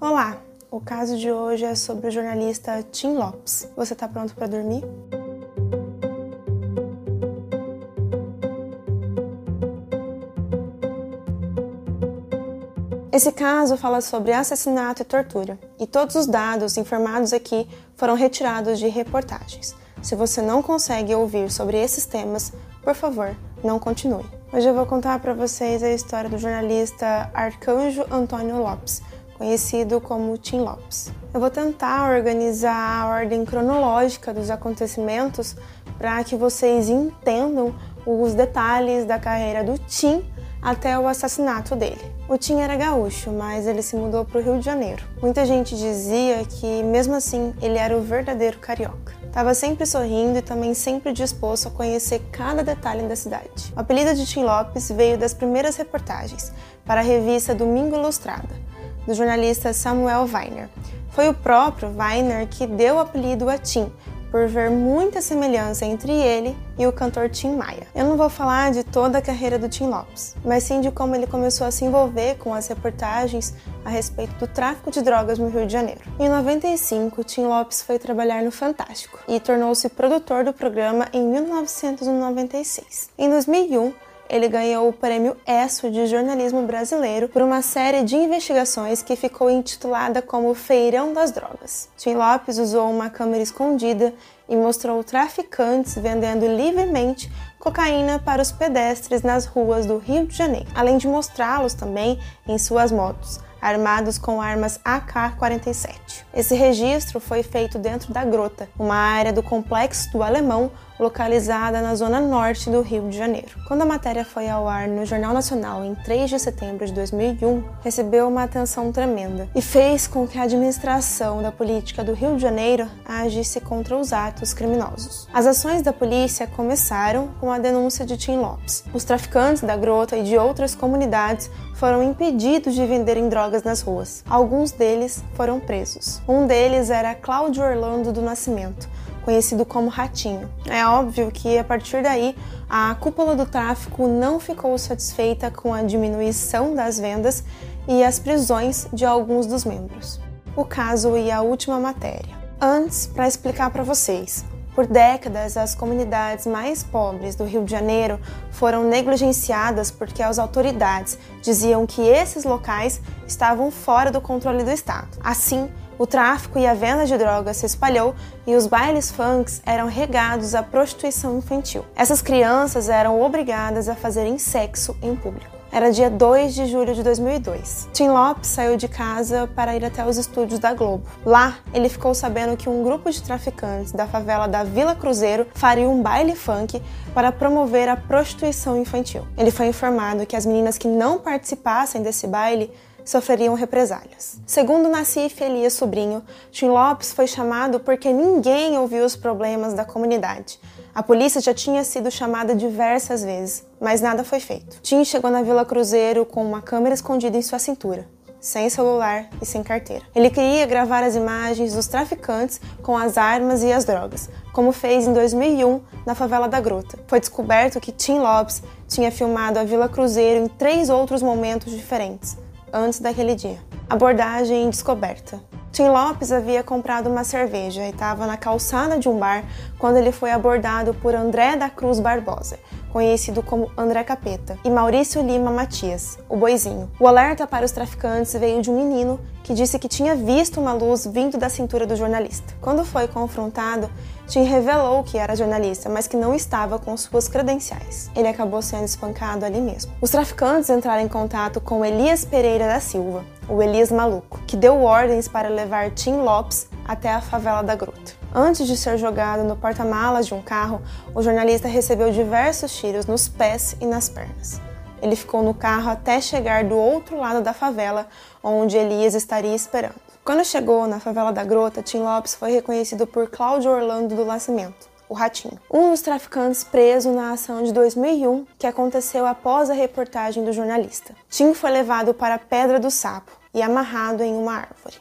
Olá! O caso de hoje é sobre o jornalista Tim Lopes. Você está pronto para dormir? Esse caso fala sobre assassinato e tortura, e todos os dados informados aqui foram retirados de reportagens. Se você não consegue ouvir sobre esses temas, por favor, não continue. Hoje eu vou contar para vocês a história do jornalista Arcanjo Antônio Lopes, conhecido como Tim Lopes. Eu vou tentar organizar a ordem cronológica dos acontecimentos para que vocês entendam os detalhes da carreira do Tim até o assassinato dele. O Tim era gaúcho, mas ele se mudou para o Rio de Janeiro. Muita gente dizia que, mesmo assim, ele era o verdadeiro carioca. Estava sempre sorrindo e também sempre disposto a conhecer cada detalhe da cidade. O apelido de Tim Lopes veio das primeiras reportagens para a revista Domingo Ilustrada, do jornalista Samuel Weiner. Foi o próprio Weiner que deu o apelido a Tim, por ver muita semelhança entre ele e o cantor Tim Maia. Eu não vou falar de toda a carreira do Tim Lopes, mas sim de como ele começou a se envolver com as reportagens a respeito do tráfico de drogas no Rio de Janeiro. Em 95, Tim Lopes foi trabalhar no Fantástico e tornou-se produtor do programa em 1996. Em 2001, ele ganhou o prêmio ESSO de jornalismo brasileiro por uma série de investigações que ficou intitulada como Feirão das Drogas. Tim Lopes usou uma câmera escondida e mostrou traficantes vendendo livremente cocaína para os pedestres nas ruas do Rio de Janeiro, além de mostrá-los também em suas motos armados com armas AK-47. Esse registro foi feito dentro da Grota, uma área do complexo do Alemão localizada na zona norte do Rio de Janeiro. Quando a matéria foi ao ar no Jornal Nacional em 3 de setembro de 2001, recebeu uma atenção tremenda e fez com que a administração da política do Rio de Janeiro agisse contra os atos criminosos. As ações da polícia começaram com a denúncia de Tim Lopes. Os traficantes da Grota e de outras comunidades foram impedidos de venderem drogas nas ruas. Alguns deles foram presos. Um deles era Cláudio Orlando do Nascimento, conhecido como Ratinho. É óbvio que a partir daí a cúpula do tráfico não ficou satisfeita com a diminuição das vendas e as prisões de alguns dos membros. O caso e a última matéria. Antes, para explicar para vocês, por décadas, as comunidades mais pobres do Rio de Janeiro foram negligenciadas porque as autoridades diziam que esses locais estavam fora do controle do Estado. Assim, o tráfico e a venda de drogas se espalhou e os bailes funks eram regados à prostituição infantil. Essas crianças eram obrigadas a fazerem sexo em público. Era dia 2 de julho de 2002. Tim Lopes saiu de casa para ir até os estúdios da Globo. Lá, ele ficou sabendo que um grupo de traficantes da favela da Vila Cruzeiro faria um baile funk para promover a prostituição infantil. Ele foi informado que as meninas que não participassem desse baile sofreriam represálias. Segundo Nassif Elias Sobrinho, Tim Lopes foi chamado porque ninguém ouviu os problemas da comunidade. A polícia já tinha sido chamada diversas vezes, mas nada foi feito. Tim chegou na Vila Cruzeiro com uma câmera escondida em sua cintura sem celular e sem carteira. Ele queria gravar as imagens dos traficantes com as armas e as drogas, como fez em 2001 na favela da Gruta. Foi descoberto que Tim Lopes tinha filmado a Vila Cruzeiro em três outros momentos diferentes antes daquele dia. Abordagem descoberta. Tim Lopes havia comprado uma cerveja e estava na calçada de um bar quando ele foi abordado por André da Cruz Barbosa, conhecido como André Capeta, e Maurício Lima Matias, o boizinho. O alerta para os traficantes veio de um menino que disse que tinha visto uma luz vindo da cintura do jornalista. Quando foi confrontado, Tim revelou que era jornalista, mas que não estava com suas credenciais. Ele acabou sendo espancado ali mesmo. Os traficantes entraram em contato com Elias Pereira da Silva, o Elias Maluco, que deu ordens para levar Tim Lopes até a favela da Gruta. Antes de ser jogado no porta-malas de um carro, o jornalista recebeu diversos tiros nos pés e nas pernas. Ele ficou no carro até chegar do outro lado da favela, onde Elias estaria esperando. Quando chegou na favela da Grota, Tim Lopes foi reconhecido por Cláudio Orlando do Nascimento, o Ratinho, um dos traficantes preso na ação de 2001 que aconteceu após a reportagem do jornalista. Tim foi levado para a Pedra do Sapo e amarrado em uma árvore.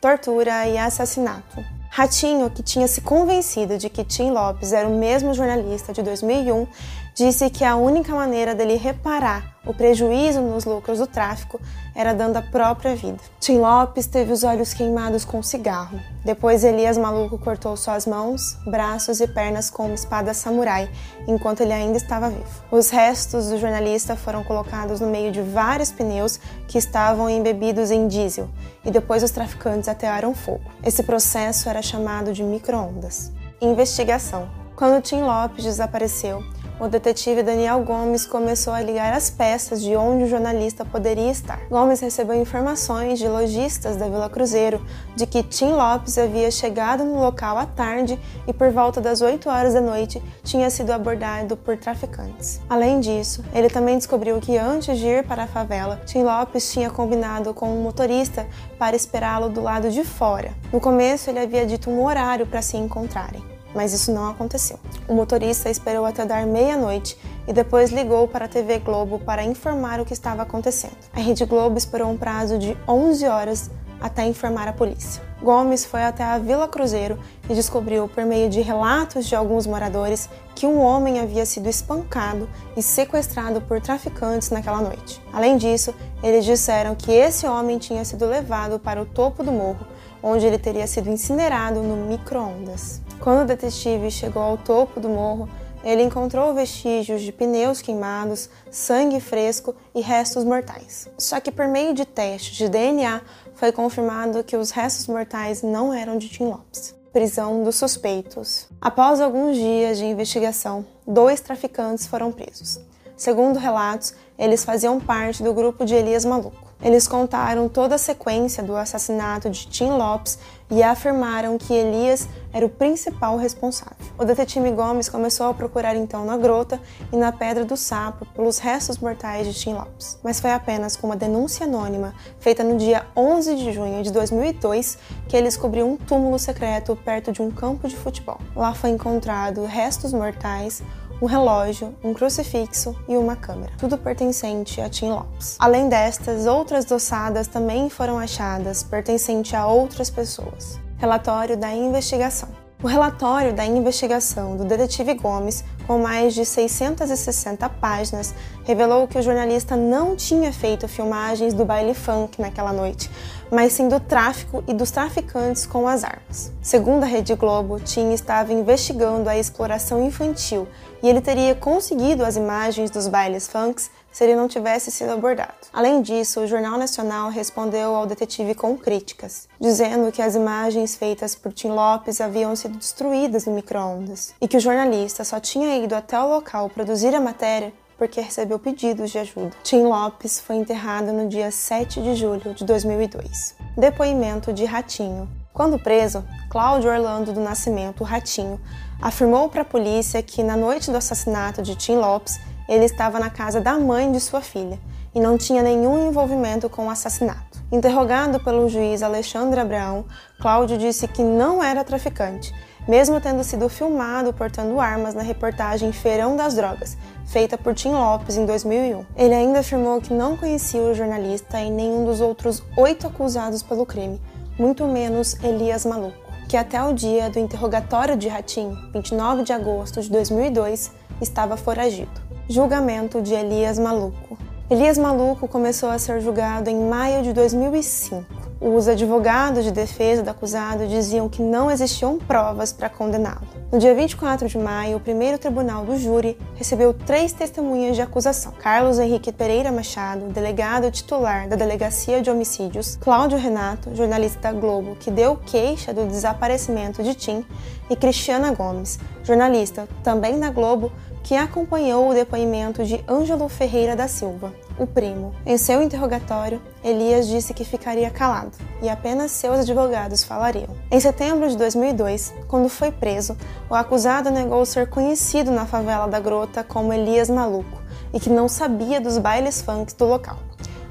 Tortura e assassinato. Ratinho, que tinha se convencido de que Tim Lopes era o mesmo jornalista de 2001, disse que a única maneira dele reparar o prejuízo nos lucros do tráfico era dando a própria vida. Tim Lopes teve os olhos queimados com cigarro. Depois Elias Maluco cortou suas mãos, braços e pernas com uma espada samurai, enquanto ele ainda estava vivo. Os restos do jornalista foram colocados no meio de vários pneus que estavam embebidos em diesel, e depois os traficantes atearam fogo. Esse processo era chamado de microondas. Investigação. Quando Tim Lopes desapareceu, o detetive Daniel Gomes começou a ligar as peças de onde o jornalista poderia estar. Gomes recebeu informações de lojistas da Vila Cruzeiro de que Tim Lopes havia chegado no local à tarde e por volta das 8 horas da noite tinha sido abordado por traficantes. Além disso, ele também descobriu que antes de ir para a favela, Tim Lopes tinha combinado com um motorista para esperá-lo do lado de fora. No começo, ele havia dito um horário para se encontrarem mas isso não aconteceu. O motorista esperou até dar meia-noite e depois ligou para a TV Globo para informar o que estava acontecendo. A Rede Globo esperou um prazo de 11 horas até informar a polícia. Gomes foi até a Vila Cruzeiro e descobriu, por meio de relatos de alguns moradores, que um homem havia sido espancado e sequestrado por traficantes naquela noite. Além disso, eles disseram que esse homem tinha sido levado para o topo do morro, onde ele teria sido incinerado no micro-ondas. Quando o detetive chegou ao topo do morro, ele encontrou vestígios de pneus queimados, sangue fresco e restos mortais. Só que por meio de testes de DNA foi confirmado que os restos mortais não eram de Tim Lopes. Prisão dos suspeitos. Após alguns dias de investigação, dois traficantes foram presos. Segundo relatos, eles faziam parte do grupo de Elias Maluco. Eles contaram toda a sequência do assassinato de Tim Lopes e afirmaram que Elias era o principal responsável. O detetive Gomes começou a procurar então na grota e na Pedra do Sapo pelos restos mortais de Tim Lopes, mas foi apenas com uma denúncia anônima feita no dia 11 de junho de 2002 que ele descobriu um túmulo secreto perto de um campo de futebol. Lá foi encontrado restos mortais, um relógio, um crucifixo e uma câmera, tudo pertencente a Tim Lopes. Além destas, outras doçadas também foram achadas, pertencente a outras pessoas. Relatório da investigação. O relatório da investigação do detetive Gomes, com mais de 660 páginas, revelou que o jornalista não tinha feito filmagens do baile funk naquela noite, mas sim do tráfico e dos traficantes com as armas. Segundo a Rede Globo, Tim estava investigando a exploração infantil e ele teria conseguido as imagens dos bailes funks se ele não tivesse sido abordado. Além disso, o Jornal Nacional respondeu ao detetive com críticas, dizendo que as imagens feitas por Tim Lopes haviam sido destruídas no micro-ondas e que o jornalista só tinha ido até o local produzir a matéria porque recebeu pedidos de ajuda. Tim Lopes foi enterrado no dia 7 de julho de 2002. Depoimento de Ratinho. Quando preso, Cláudio Orlando do Nascimento, Ratinho, afirmou para a polícia que na noite do assassinato de Tim Lopes, ele estava na casa da mãe de sua filha e não tinha nenhum envolvimento com o assassinato. Interrogado pelo juiz Alexandre Abraão, Cláudio disse que não era traficante, mesmo tendo sido filmado portando armas na reportagem Feirão das Drogas, feita por Tim Lopes em 2001. Ele ainda afirmou que não conhecia o jornalista e nenhum dos outros oito acusados pelo crime, muito menos Elias Maluco, que até o dia do interrogatório de Ratim, 29 de agosto de 2002, estava foragido julgamento de Elias Maluco. Elias Maluco começou a ser julgado em maio de 2005. Os advogados de defesa do acusado diziam que não existiam provas para condená-lo. No dia 24 de maio, o primeiro tribunal do júri recebeu três testemunhas de acusação: Carlos Henrique Pereira Machado, delegado titular da Delegacia de Homicídios, Cláudio Renato, jornalista da Globo, que deu queixa do desaparecimento de Tim, e Cristiana Gomes, jornalista também da Globo, que acompanhou o depoimento de Ângelo Ferreira da Silva, o primo. Em seu interrogatório, Elias disse que ficaria calado e apenas seus advogados falariam. Em setembro de 2002, quando foi preso, o acusado negou ser conhecido na favela da Grota como Elias Maluco e que não sabia dos bailes funk do local.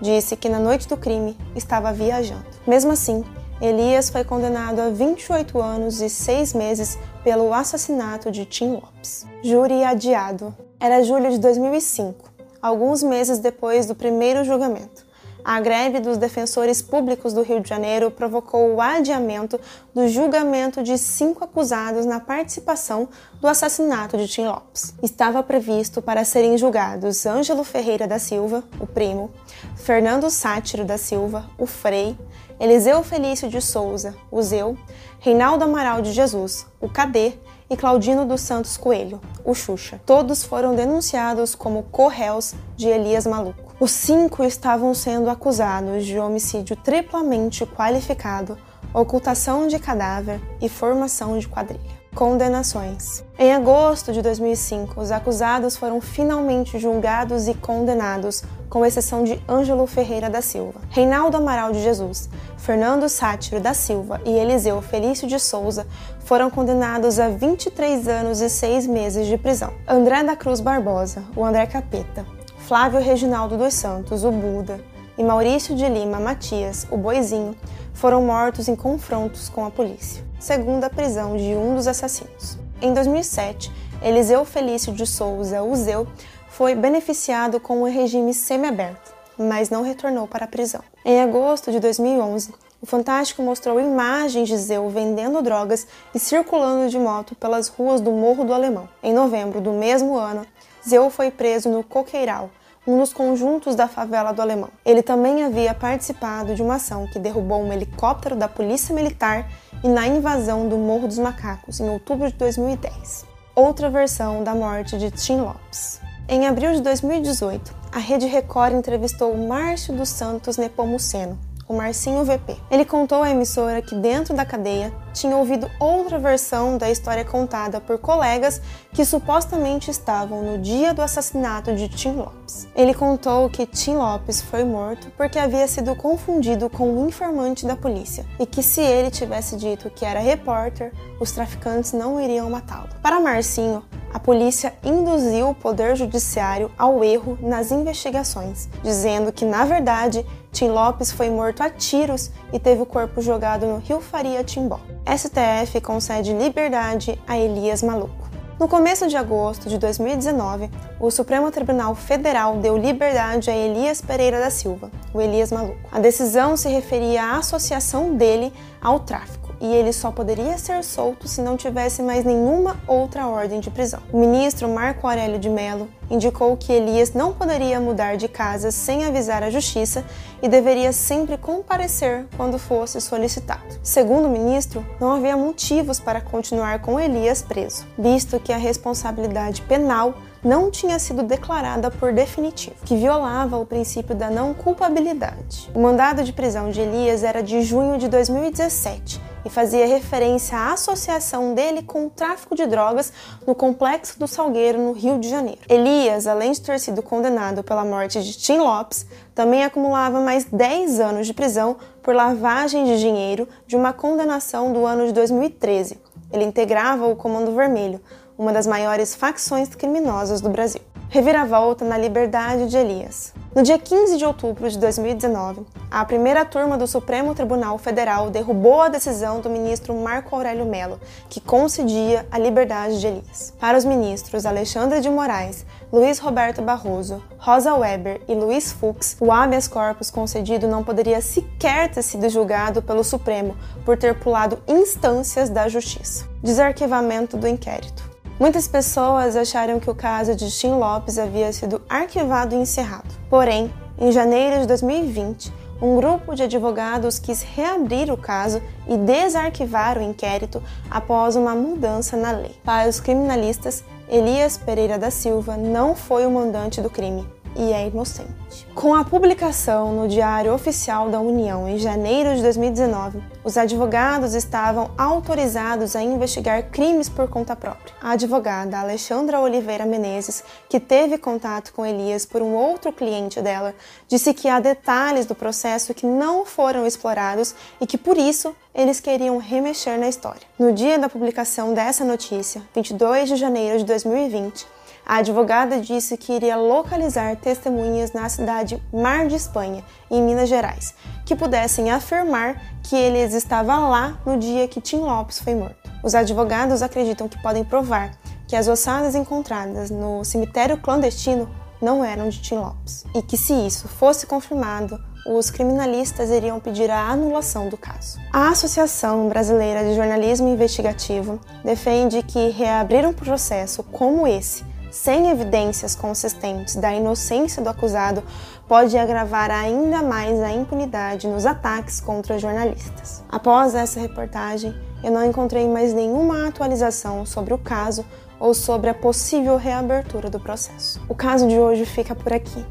Disse que na noite do crime estava viajando. Mesmo assim, Elias foi condenado a 28 anos e 6 meses pelo assassinato de Tim Lopes. Júri adiado. Era julho de 2005, alguns meses depois do primeiro julgamento. a greve dos defensores públicos do Rio de Janeiro provocou o adiamento do julgamento de cinco acusados na participação do assassinato de Tim Lopes. Estava previsto para serem julgados Ângelo Ferreira da Silva, o primo, Fernando Sátiro da Silva, o Frei, Eliseu Felício de Souza, o Zeu, Reinaldo Amaral de Jesus, o Cadê e Claudino dos Santos Coelho, o Xuxa. Todos foram denunciados como corréus de Elias Maluco. Os cinco estavam sendo acusados de homicídio triplamente qualificado, ocultação de cadáver e formação de quadrilha. Condenações. Em agosto de 2005, os acusados foram finalmente julgados e condenados, com exceção de Ângelo Ferreira da Silva, Reinaldo Amaral de Jesus, Fernando Sátiro da Silva e Eliseu Felício de Souza foram condenados a 23 anos e 6 meses de prisão. André da Cruz Barbosa, o André Capeta, Flávio Reginaldo dos Santos, o Buda, e Maurício de Lima Matias, o Boizinho, foram mortos em confrontos com a polícia segundo a prisão de um dos assassinos. Em 2007, Eliseu Felício de Souza, o Zeu, foi beneficiado com o regime semiaberto, mas não retornou para a prisão. Em agosto de 2011, o Fantástico mostrou imagens de Zeu vendendo drogas e circulando de moto pelas ruas do Morro do Alemão. Em novembro do mesmo ano, Zeu foi preso no Coqueiral, um dos conjuntos da favela do Alemão. Ele também havia participado de uma ação que derrubou um helicóptero da Polícia Militar e na invasão do Morro dos Macacos em outubro de 2010. Outra versão da morte de Tim Lopes. Em abril de 2018, a Rede Record entrevistou Márcio dos Santos Nepomuceno, o Marcinho VP. Ele contou à emissora que dentro da cadeia tinha ouvido outra versão da história contada por colegas que supostamente estavam no dia do assassinato de Tim Lopes. Ele contou que Tim Lopes foi morto porque havia sido confundido com um informante da polícia e que se ele tivesse dito que era repórter, os traficantes não iriam matá-lo. Para Marcinho, a polícia induziu o Poder Judiciário ao erro nas investigações, dizendo que, na verdade, Tim Lopes foi morto a tiros e teve o corpo jogado no Rio Faria Timbó. STF concede liberdade a Elias Maluco. No começo de agosto de 2019, o Supremo Tribunal Federal deu liberdade a Elias Pereira da Silva, o Elias Maluco. A decisão se referia à associação dele ao tráfico e ele só poderia ser solto se não tivesse mais nenhuma outra ordem de prisão. O ministro Marco Aurélio de Mello indicou que Elias não poderia mudar de casa sem avisar a justiça e deveria sempre comparecer quando fosse solicitado. Segundo o ministro, não havia motivos para continuar com Elias preso, visto que a responsabilidade penal não tinha sido declarada por definitivo, que violava o princípio da não culpabilidade. O mandado de prisão de Elias era de junho de 2017 e fazia referência à associação dele com o tráfico de drogas no complexo do Salgueiro, no Rio de Janeiro. Elias, além de ter sido condenado pela morte de Tim Lopes, também acumulava mais 10 anos de prisão por lavagem de dinheiro de uma condenação do ano de 2013. Ele integrava o Comando Vermelho, uma das maiores facções criminosas do Brasil. Reviravolta na liberdade de Elias. No dia 15 de outubro de 2019, a primeira turma do Supremo Tribunal Federal derrubou a decisão do ministro Marco Aurélio Mello, que concedia a liberdade de Elias. Para os ministros Alexandre de Moraes, Luiz Roberto Barroso, Rosa Weber e Luiz Fux, o habeas corpus concedido não poderia sequer ter sido julgado pelo Supremo por ter pulado instâncias da justiça. Desarquivamento do inquérito. Muitas pessoas acharam que o caso de Tim Lopes havia sido arquivado e encerrado. Porém, em janeiro de 2020, um grupo de advogados quis reabrir o caso e desarquivar o inquérito após uma mudança na lei. Para os criminalistas, Elias Pereira da Silva não foi o mandante do crime e é inocente. Com a publicação no Diário Oficial da União em janeiro de 2019, os advogados estavam autorizados a investigar crimes por conta própria. A advogada Alexandra Oliveira Menezes, que teve contato com Elias por um outro cliente dela, disse que há detalhes do processo que não foram explorados e que por isso eles queriam remexer na história. No dia da publicação dessa notícia, 22 de janeiro de 2020, a advogada disse que iria localizar testemunhas na cidade Mar de Espanha, em Minas Gerais, que pudessem afirmar que eles estavam lá no dia que Tim Lopes foi morto. Os advogados acreditam que podem provar que as ossadas encontradas no cemitério clandestino não eram de Tim Lopes, e que se isso fosse confirmado, os criminalistas iriam pedir a anulação do caso. A Associação Brasileira de Jornalismo Investigativo defende que reabrir um processo como esse, sem evidências consistentes da inocência do acusado, pode agravar ainda mais a impunidade nos ataques contra jornalistas. Após essa reportagem, eu não encontrei mais nenhuma atualização sobre o caso ou sobre a possível reabertura do processo. O caso de hoje fica por aqui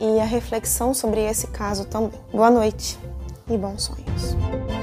e a reflexão sobre esse caso também. Boa noite e bons sonhos.